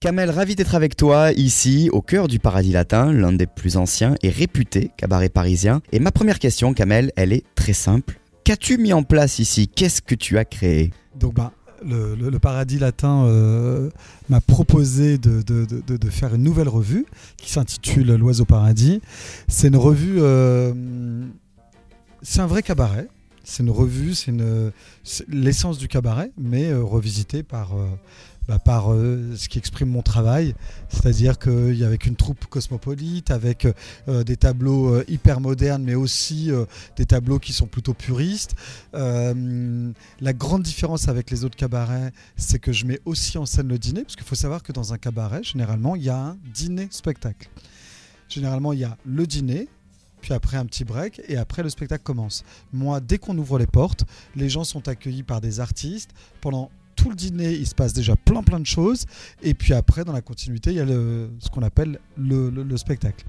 Kamel, ravi d'être avec toi ici, au cœur du Paradis Latin, l'un des plus anciens et réputés cabarets parisiens. Et ma première question, Kamel, elle est très simple. Qu'as-tu mis en place ici? Qu'est-ce que tu as créé? Donc, bah, le, Paradis Latin euh, m'a proposé de faire une nouvelle revue qui s'intitule L'Oiseau Paradis. C'est une revue. euh, c'est un vrai cabaret. C'est une revue, c'est l'essence du cabaret, mais euh, revisitée par, euh, bah, par euh, ce qui exprime mon travail. C'est-à-dire qu'il y avec une troupe cosmopolite, avec euh, des tableaux hyper modernes, mais aussi des tableaux qui sont plutôt puristes. La grande différence avec les autres cabarets, c'est que je mets aussi en scène le dîner, parce qu'il faut savoir que dans un cabaret, généralement, il y a un dîner-spectacle. Généralement, il y a le dîner, puis après un petit break, et après le spectacle commence. Moi, dès qu'on ouvre les portes, les gens sont accueillis par des artistes. Pendant tout le dîner, il se passe déjà plein plein de choses, et puis après, dans la continuité, il y a ce qu'on appelle le, le- le spectacle.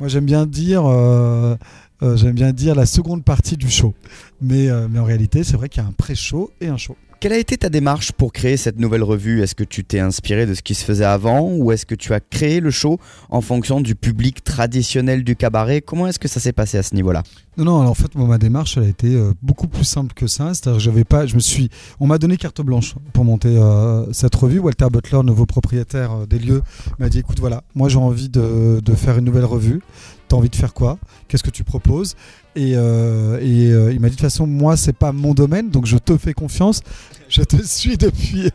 Moi, j'aime bien dire, euh, euh, j'aime bien dire la seconde partie du show, mais, euh, mais en réalité, c'est vrai qu'il y a un pré-show et un show. Quelle a été ta démarche pour créer cette nouvelle revue? Est-ce que tu t'es inspiré de ce qui se faisait avant ou est-ce que tu as créé le show en fonction du public traditionnel du cabaret? Comment est-ce que ça s'est passé à ce niveau-là? Non, non, alors en fait, moi, ma démarche, elle a été euh, beaucoup plus simple que ça. C'est-à-dire que j'avais pas, je me suis, on m'a donné carte blanche pour monter euh, cette revue. Walter Butler, nouveau propriétaire des lieux, m'a dit, écoute, voilà, moi j'ai envie de, de faire une nouvelle revue. T'as envie de faire quoi? Qu'est-ce que tu proposes? Et, euh, euh, il m'a dit, de toute façon, moi, c'est pas mon domaine, donc je te fais confiance. Je te suis depuis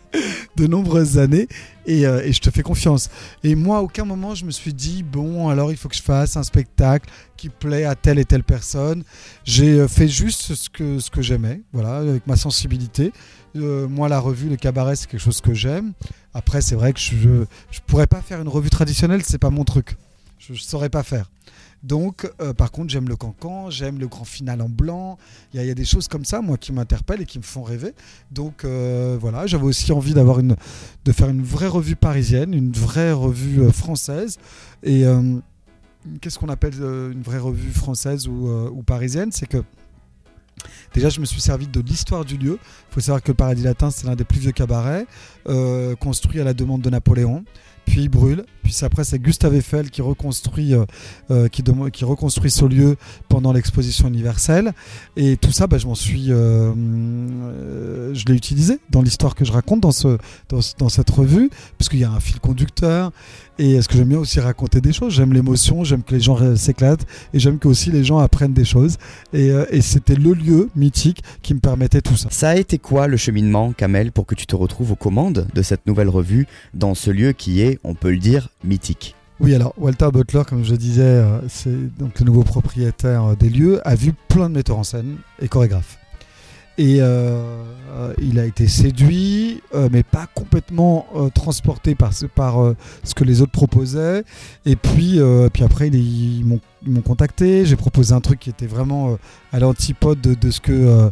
de nombreuses années et, euh, et je te fais confiance. Et moi, à aucun moment, je me suis dit, bon, alors il faut que je fasse un spectacle qui plaît à telle et telle personne. J'ai fait juste ce que, ce que j'aimais, voilà, avec ma sensibilité. Moi, la revue, le cabaret, c'est quelque chose que j'aime. Après, c'est vrai que je je pourrais pas faire une revue traditionnelle, c'est pas mon truc. Je, je saurais pas faire. Donc, euh, par contre, j'aime le cancan, j'aime le grand final en blanc. Il y, a- des choses comme ça, moi, qui m'interpellent et qui me font rêver. Donc, euh, voilà, j'avais aussi envie d'avoir une, de faire une vraie revue parisienne, une vraie revue euh, française. Et qu'est-ce qu'on appelle une vraie revue française ou, parisienne? C'est que déjà, je me suis servi de l'histoire du lieu. Il faut savoir que le Paradis Latin, c'est l'un des plus vieux cabarets, construit à la demande de Napoléon. Puis il brûle. Puis après, c'est Gustave Eiffel qui reconstruit, euh, euh, qui, reconstruit ce lieu pendant l'exposition universelle. Et tout ça, bah, je m'en suis, euh, je l'ai utilisé dans l'histoire que je raconte dans, ce, dans, ce- dans cette revue, puisqu'il y a un fil conducteur. Et est-ce que j'aime bien aussi raconter des choses J'aime l'émotion, j'aime que les gens s'éclatent, et j'aime que aussi les gens apprennent des choses. Et c'était le lieu mythique qui me permettait tout ça. Ça a été quoi le cheminement, Kamel, pour que tu te retrouves aux commandes de cette nouvelle revue dans ce lieu qui est, on peut le dire, mythique Oui, alors Walter Butler, comme je disais, euh, c'est donc le nouveau propriétaire euh, des lieux, a vu plein de metteurs en scène et chorégraphes. Et euh, il a été séduit, mais pas complètement transporté par, ce, que les autres proposaient. Et puis, puis après, ils, m'ont contacté. J'ai proposé un truc qui était vraiment à l'antipode de, ce que,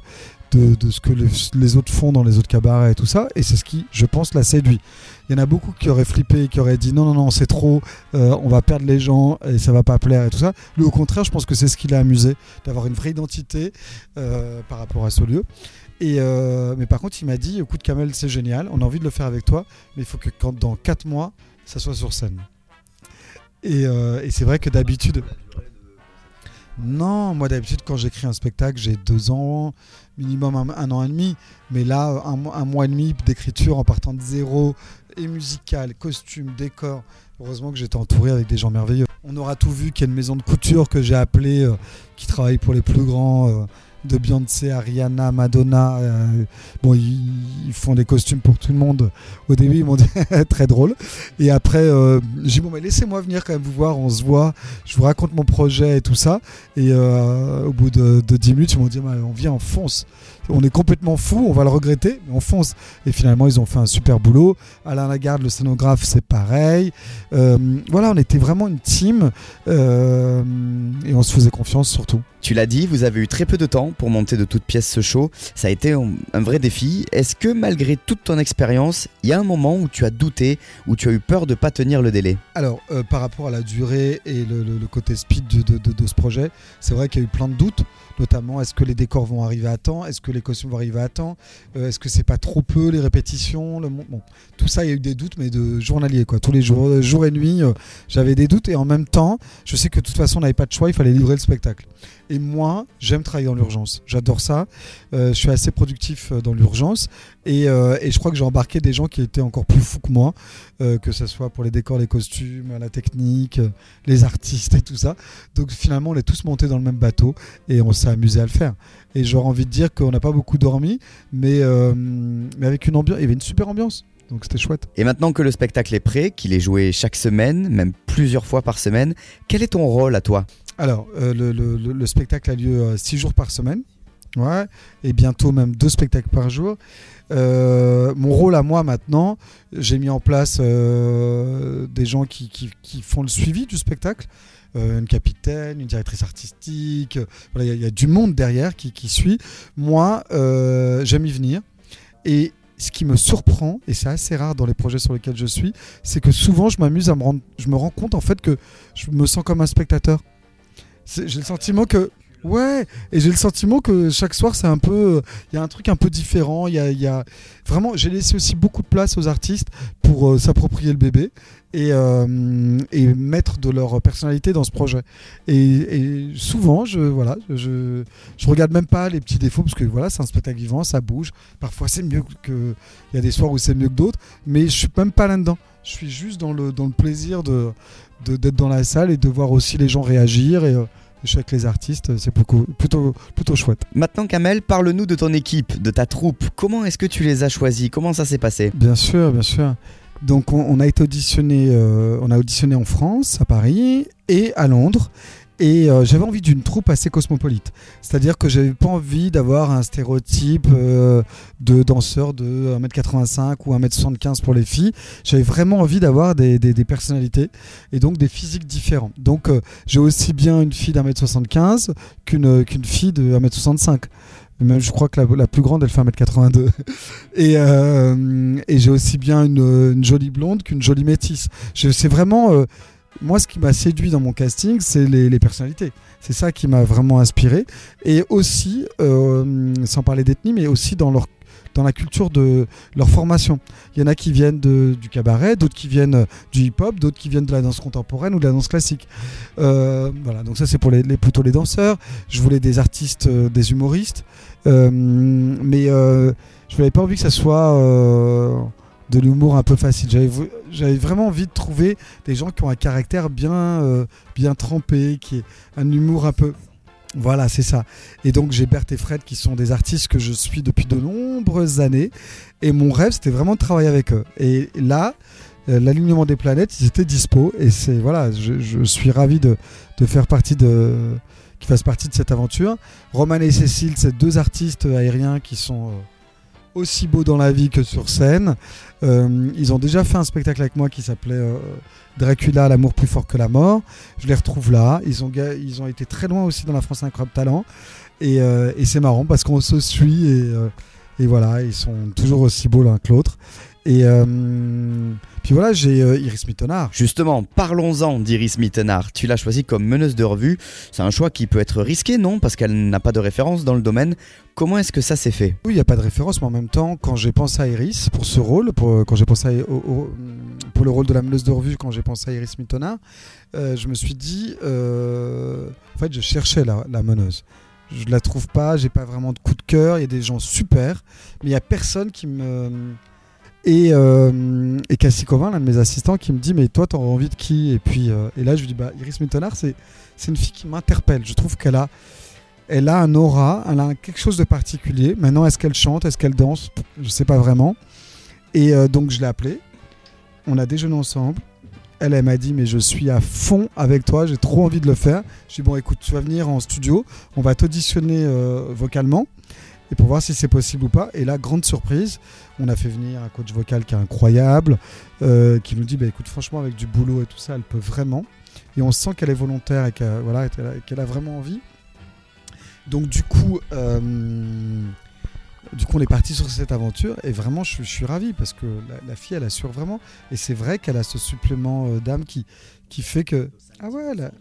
de, ce que les, autres font dans les autres cabarets et tout ça. Et c'est ce qui, je pense, l'a séduit. Il y en a beaucoup qui auraient flippé, qui auraient dit non, non, non, c'est trop, euh, on va perdre les gens et ça va pas plaire et tout ça. Lui, au contraire, je pense que c'est ce qui l'a amusé, d'avoir une vraie identité euh, par rapport à ce lieu. Euh, mais par contre, il m'a dit écoute, Kamel, c'est génial, on a envie de le faire avec toi, mais il faut que quand, dans 4 mois, ça soit sur scène. Et c'est vrai que d'habitude. Non, moi d'habitude quand j'écris un spectacle, j'ai deux ans, minimum un, an et demi. Mais là, un, mois- un mois et demi d'écriture en partant de zéro, et musical, costume, décor. Heureusement que j'étais entouré avec des gens merveilleux. On aura tout vu qu'il y a une maison de couture que j'ai appelée, euh, qui travaille pour les plus grands, euh, de Beyoncé, Ariana, Madonna. euh, bon, ils, font des costumes pour tout le monde. Au début, ils m'ont dit très drôle. Et après, euh, j'ai dit bon, mais laissez-moi venir quand même vous voir, on se voit, je vous raconte mon projet et tout ça. Et euh, au bout de, de 10 minutes, ils m'ont dit on vient, on fonce. On est complètement fou, on va le regretter, mais on fonce. Et finalement, ils ont fait un super boulot. Alain Lagarde, le scénographe, c'est pareil. Euh, voilà, on était vraiment une team euh, et on se faisait confiance surtout. Tu l'as dit, vous avez eu très peu de temps pour monter de toutes pièces ce show. Ça a été un, vrai défi. Est-ce que malgré toute ton expérience, il y a un moment où tu as douté, où tu as eu peur de pas tenir le délai? Alors, euh, par rapport à la durée et le, le- le côté speed de, de- de- de ce projet, c'est vrai qu'il y a eu plein de doutes, notamment est-ce que les décors vont arriver à temps, est-ce que les costumes vont arriver à temps? Euh, Est-ce que c'est pas trop peu les répétitions Tout ça, il y a eu des doutes, mais de journalier, quoi. Tous les jours, jour et nuit, j'avais des doutes. Et en même temps, je sais que de toute façon, on n'avait pas de choix, il fallait livrer le spectacle. Et moi, j'aime travailler dans l'urgence. J'adore ça. je suis assez productif dans l'urgence. Et, et, je crois que j'ai embarqué des gens qui étaient encore plus fous que moi, que ce soit pour les décors, les costumes, la technique, les artistes et tout ça. Donc finalement, on est tous montés dans le même bateau et on s'est amusé à le faire. Et j'aurais envie de dire qu'on n'a pas beaucoup dormi, mais, euh, mais avec une ambiance, il y avait une super ambiance. Donc c'était chouette. Et maintenant que le spectacle est prêt, qu'il est joué chaque semaine, même plusieurs fois par semaine, quel est ton rôle à toi? Alors, euh, le, le, spectacle a lieu euh, six jours par semaine. Ouais, et bientôt même deux spectacles par jour. mon rôle à moi maintenant, j'ai mis en place des gens qui, qui, qui, font le suivi du spectacle. Euh, une capitaine, une directrice artistique. Il y, a du monde derrière qui, suit. Moi, euh, j'aime y venir. Et ce qui me surprend, et c'est assez rare dans les projets sur lesquels je suis, c'est que souvent je m'amuse à me rendre, je me rends compte en fait que je me sens comme un spectateur. J'ai le sentiment que Ouais, et j'ai le sentiment que chaque soir, c'est un peu. Il y a un truc un peu différent. Il y a, Vraiment, j'ai laissé aussi beaucoup de place aux artistes pour euh, s'approprier le bébé et, euh, et, mettre de leur personnalité dans ce projet. Et, souvent, je, voilà, je, je regarde même pas les petits défauts parce que voilà, c'est un spectacle vivant, ça bouge. Parfois, c'est mieux que. Il y a des soirs où c'est mieux que d'autres, mais je suis même pas là-dedans. Je suis juste dans le, dans le plaisir de d'être dans la salle et de voir aussi les gens réagir et. Euh, je suis avec les artistes, c'est plutôt, plutôt, plutôt chouette. Maintenant, Kamel, parle-nous de ton équipe, de ta troupe. Comment est-ce que tu les as choisis? Comment ça s'est passé? Bien sûr, bien sûr. Donc, on, a été auditionné, euh, on a auditionné en France, à Paris et à Londres. Et euh, j'avais envie d'une troupe assez cosmopolite. C'est-à-dire que j'avais pas envie d'avoir un stéréotype euh, de danseur de 1m85 ou 1m75 pour les filles. J'avais vraiment envie d'avoir des, des, personnalités et donc des physiques différents. Donc euh, j'ai aussi bien une fille d'1m75 qu'une qu'une fille de 1m65. Même je crois que la, la plus grande, elle fait 1m82. Et, et j'ai aussi bien une, une jolie blonde qu'une jolie métisse. C'est vraiment moi, ce qui m'a séduit dans mon casting, c'est les, personnalités. C'est ça qui m'a vraiment inspiré. Et aussi, euh, sans parler d'ethnie, mais aussi dans la culture de leur formation. Il y en a qui viennent du cabaret, d'autres qui viennent du hip-hop, d'autres qui viennent de la danse contemporaine ou de la danse classique. Euh, voilà, donc ça c'est pour les, plutôt les danseurs. Je voulais des artistes, euh, des humoristes, mais je n'avais pas envie que ça soit de l'humour un peu facile. J'avais vraiment envie de trouver des gens qui ont un caractère bien, euh, bien trempé, qui est un humour un peu. Voilà, c'est ça. Et donc j'ai Berthe et Fred qui sont des artistes que je suis depuis de nombreuses années. Et mon rêve, c'était vraiment de travailler avec eux. Et là, euh, l'alignement des planètes, ils étaient dispo. Et c'est voilà, je, suis ravi de, faire partie de, qui fasse partie de cette aventure. Roman et Cécile, c'est deux artistes aériens qui sont euh, aussi beaux dans la vie que sur scène. Euh, ils ont déjà fait un spectacle avec moi qui s'appelait euh, Dracula, l'amour plus fort que la mort. Je les retrouve là. Ils ont, ils ont été très loin aussi dans la France Incroyable Talent. Et, euh, c'est marrant parce qu'on se suit et, et, voilà, ils sont toujours aussi beaux l'un que l'autre. Et puis voilà, j'ai Iris Mittenard. Justement, parlons-en d'Iris Mittenard. Tu l'as choisie comme meneuse de revue. C'est un choix qui peut être risqué, non? Parce qu'elle n'a pas de référence dans le domaine. Comment est-ce que ça s'est fait? Oui, il n'y a pas de référence, mais en même temps, quand j'ai pensé à Iris pour ce rôle, pour, quand j'ai pensé pour le rôle de la meneuse de revue, quand j'ai pensé à Iris euh, je me suis dit, euh, en fait, je cherchais la, la meneuse. Je ne la trouve pas, j'ai pas vraiment de coup de cœur. Il y a des gens super, mais il y a personne qui me et, euh, et Cassie Covin, l'un de mes assistants, qui me dit Mais toi, t'aurais envie de qui? Et puis euh, et là, je lui dis bah, Iris Mittenard, c'est une fille qui m'interpelle. Je trouve qu'elle a elle a un aura, elle a quelque chose de particulier. Maintenant, est-ce qu'elle chante, est-ce qu'elle danse? Je ne sais pas vraiment. Et euh, donc, je l'ai appelée. On a déjeuné ensemble. Elle, elle m'a dit, mais je suis à fond avec toi, j'ai trop envie de le faire. Je dis, bon, écoute, tu vas venir en studio, on va t'auditionner vocalement et pour voir si c'est possible ou pas. Et là, grande surprise, on a fait venir un coach vocal qui est incroyable, euh, qui nous dit, bah, écoute, franchement, avec du boulot et tout ça, elle peut vraiment. Et on sent qu'elle est volontaire et qu'elle a vraiment envie. Donc du coup, euh, du coup, on est parti sur cette aventure et vraiment, je, suis ravi parce que la, fille, elle assure vraiment. Et c'est vrai qu'elle a ce supplément euh, d'âme qui, qui fait que ah ouais, elle,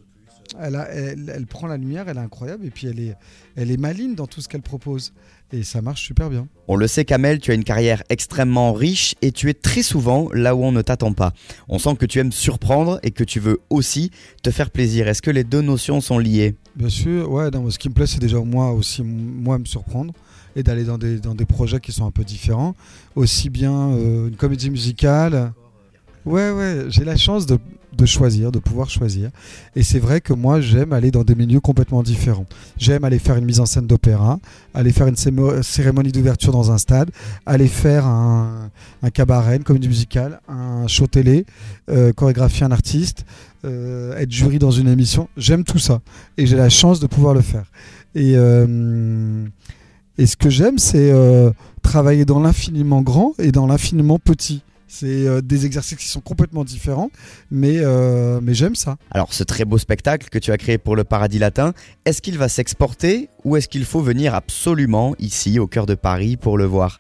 a- elle, elle prend la lumière, elle est incroyable et puis elle est, elle est maligne dans tout ce qu'elle propose. Et ça marche super bien. On le sait, Kamel, tu as une carrière extrêmement riche et tu es très souvent là où on ne t'attend pas. On sent que tu aimes surprendre et que tu veux aussi te faire plaisir. Est-ce que les deux notions sont liées? Bien sûr, ouais, non, ce qui me plaît, c'est déjà moi aussi, moi, me surprendre et d'aller dans des, dans des projets qui sont un peu différents. Aussi bien euh, une comédie musicale. Ouais, ouais, j'ai la chance de, de choisir, de pouvoir choisir. Et c'est vrai que moi, j'aime aller dans des milieux complètement différents. J'aime aller faire une mise en scène d'opéra, aller faire une cérémonie d'ouverture dans un stade, aller faire un, cabaret, une comédie musicale, un show télé, euh, chorégraphier un artiste, euh, être jury dans une émission. J'aime tout ça et j'ai la chance de pouvoir le faire. Et, euh, ce que j'aime, c'est travailler dans l'infiniment grand et dans l'infiniment petit. C'est euh, des exercices qui sont complètement différents, mais, euh, mais j'aime ça. Alors, ce très beau spectacle que tu as créé pour le Paradis Latin, est-ce qu'il va s'exporter ou est-ce qu'il faut venir absolument ici, au cœur de Paris, pour le voir?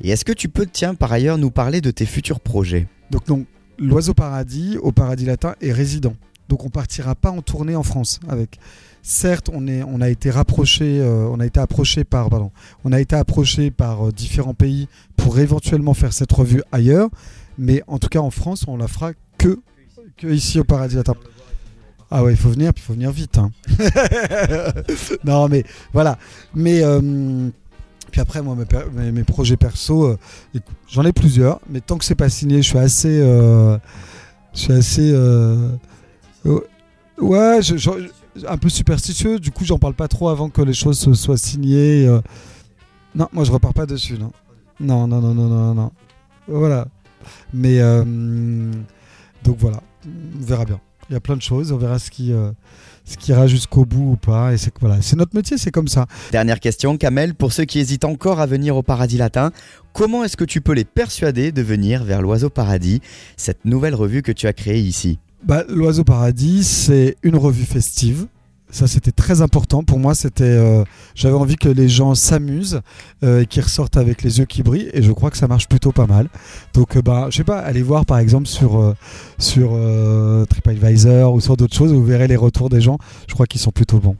Et est-ce que tu peux, tiens, par ailleurs, nous parler de tes futurs projets? Donc, non, l'Oiseau Paradis au Paradis Latin est résident. Donc, on partira pas en tournée en France avec. Certes, on, a été rapproché, euh, on a été approché par, pardon, on a été approché par euh, différents pays pour éventuellement faire cette revue ailleurs, mais en tout cas en France, on la fera que, ici au Paradis. Ah ouais, il faut venir, puis il faut venir vite. hein. non, mais voilà. Mais euh, puis après, moi, mes, projets perso, j'en ai plusieurs, mais tant que c'est pas signé, je suis assez, je suis assez, ouais, je- un peu superstitieux. Du coup, j'en parle pas trop avant que les choses se- soient signées. euh. Non, moi, je repars pas dessus, non. Non, non, non, non, non, non. Voilà. Mais euh, donc voilà, on verra bien. Il y a plein de choses, on verra ce qui, euh, ce qui ira jusqu'au bout ou pas. Et c'est voilà, c'est notre métier, c'est comme ça. Dernière question, Kamel, pour ceux qui hésitent encore à venir au Paradis Latin, comment est-ce que tu peux les persuader de venir vers l'Oiseau Paradis, cette nouvelle revue que tu as créée ici? Bah, L'Oiseau Paradis, c'est une revue festive. Ça, c'était très important. Pour moi, c'était, euh, j'avais envie que les gens s'amusent euh, et qu'ils ressortent avec les yeux qui brillent. Et je crois que ça marche plutôt pas mal. Donc, euh, bah, je sais pas, allez voir par exemple sur, euh, sur TripAdvisor ou sur d'autres choses. Vous verrez les retours des gens. Je crois qu'ils sont plutôt bons.